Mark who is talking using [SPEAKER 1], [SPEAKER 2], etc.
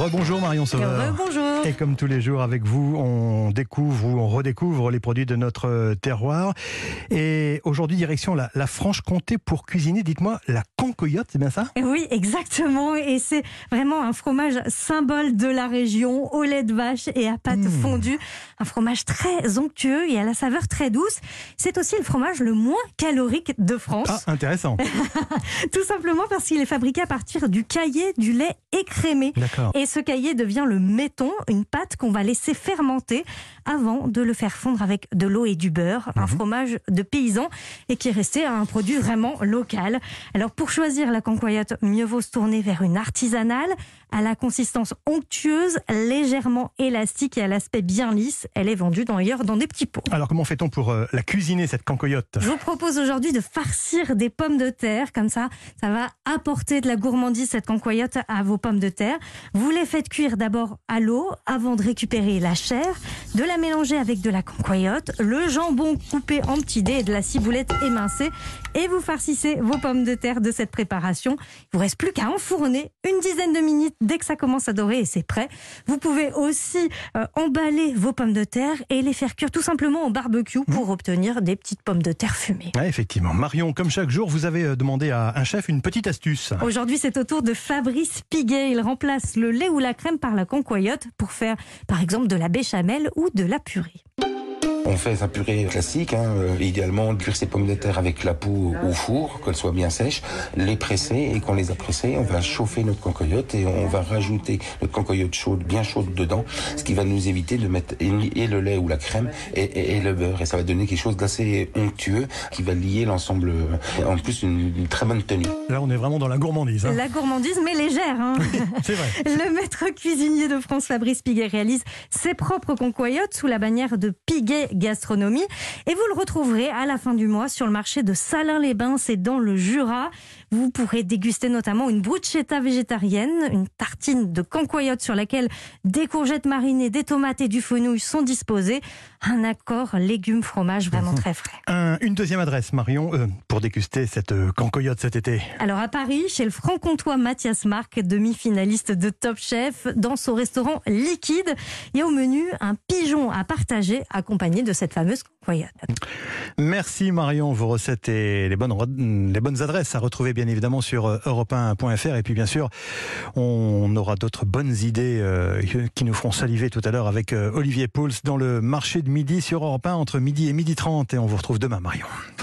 [SPEAKER 1] Rebonjour Marion Sauveur.
[SPEAKER 2] Bonjour.
[SPEAKER 1] Et comme tous les jours avec vous, on découvre ou on redécouvre les produits de notre terroir. Et aujourd'hui, direction la, la Franche-Comté pour cuisiner. Dites-moi, la concoyote, c'est bien ça?
[SPEAKER 2] Oui, exactement. Et c'est vraiment un fromage symbole de la région, au lait de vache et à pâte
[SPEAKER 1] Mmh.
[SPEAKER 2] fondue. Un fromage très onctueux et à la saveur très douce. C'est aussi le fromage le moins calorique de France.
[SPEAKER 1] Ah, intéressant.
[SPEAKER 2] Tout simplement parce qu'il est fabriqué à partir du caillé du lait écrémé.
[SPEAKER 1] D'accord.
[SPEAKER 2] Et ce caillé devient le méton, une pâte qu'on va laisser fermenter avant de le faire fondre avec de l'eau et du beurre. Un fromage de paysan et qui est resté un produit vraiment local. Alors pour choisir la concoyote, mieux vaut se tourner vers une artisanale à la consistance onctueuse, légèrement élastique et à l'aspect bien lisse. Elle est vendue d'ailleurs dans des petits pots.
[SPEAKER 1] Alors comment fait-on pour euh, la cuisiner, cette concoyote
[SPEAKER 2] Je vous propose aujourd'hui de farcir des pommes de terre, comme ça, ça va apporter de la gourmandise, cette concoyote, à vos pommes de terre. Vous les faites cuire d'abord à l'eau avant de récupérer la chair, de la mélanger avec de la concoyote, le jambon coupé en petits dés et de la ciboulette émincée, et vous farcissez vos pommes de terre de cette préparation. Il vous reste plus qu'à enfourner une dizaine de minutes dès que ça commence à dorer et c'est prêt. Vous pouvez aussi euh, emballer vos pommes de terre et les faire cuire tout simplement au barbecue pour obtenir des petites pommes de terre fumées.
[SPEAKER 1] Ouais, effectivement. Marion, comme chaque jour, vous avez euh, demandé à un chef une petite astuce.
[SPEAKER 2] Aujourd'hui, c'est au tour de Fabrice Piguet. Il remplace le lait ou la crème par la concoyote pour faire, par exemple, de la béchamel ou de la purée.
[SPEAKER 3] On fait sa purée classique, hein, euh, idéalement cuire ses pommes de terre avec la peau au four, qu'elles soient bien sèches, les presser et qu'on les a pressées, on va chauffer notre concoyote et on va rajouter notre concoyote chaude, bien chaude dedans, ce qui va nous éviter de mettre et le lait ou la crème et, et- et le beurre et ça va donner quelque chose d'assez onctueux qui va lier l'ensemble, en plus une, une très bonne tenue.
[SPEAKER 1] Là, on est vraiment dans la gourmandise. hein.
[SPEAKER 2] La gourmandise, mais légère. hein.
[SPEAKER 1] C'est vrai.
[SPEAKER 2] Le maître cuisinier de France, Fabrice Piguet, réalise ses propres concoyotes sous la bannière de Piguet Gastronomie. Et vous le retrouverez à la fin du mois sur le marché de Salins-les-Bains, c'est dans le Jura. Vous pourrez déguster notamment une bruschetta végétarienne, une tartine de concoyote sur laquelle des courgettes marinées, des tomates et du fenouil sont disposés. Un accord légumes fromage vraiment très frais.
[SPEAKER 1] Un- une deuxième adresse, Marion, euh, pour déguster cette euh, concoyote cet été.
[SPEAKER 2] Alors à Paris, chez le franc-comtois Mathias Marc, demi-finaliste de Top Chef, dans son restaurant Liquide, il y a au menu un pigeon à partager accompagné de cette fameuse concoyote.
[SPEAKER 1] Merci Marion, vos recettes et les bonnes, les bonnes adresses à retrouver bien évidemment sur euh, europe1.fr et puis bien sûr on aura d'autres bonnes idées euh, qui nous feront saliver tout à l'heure avec Olivier Pouls dans le marché de midi sur Europe 1 entre midi et midi 30 et on vous retrouve demain Marion. まあ、読んだ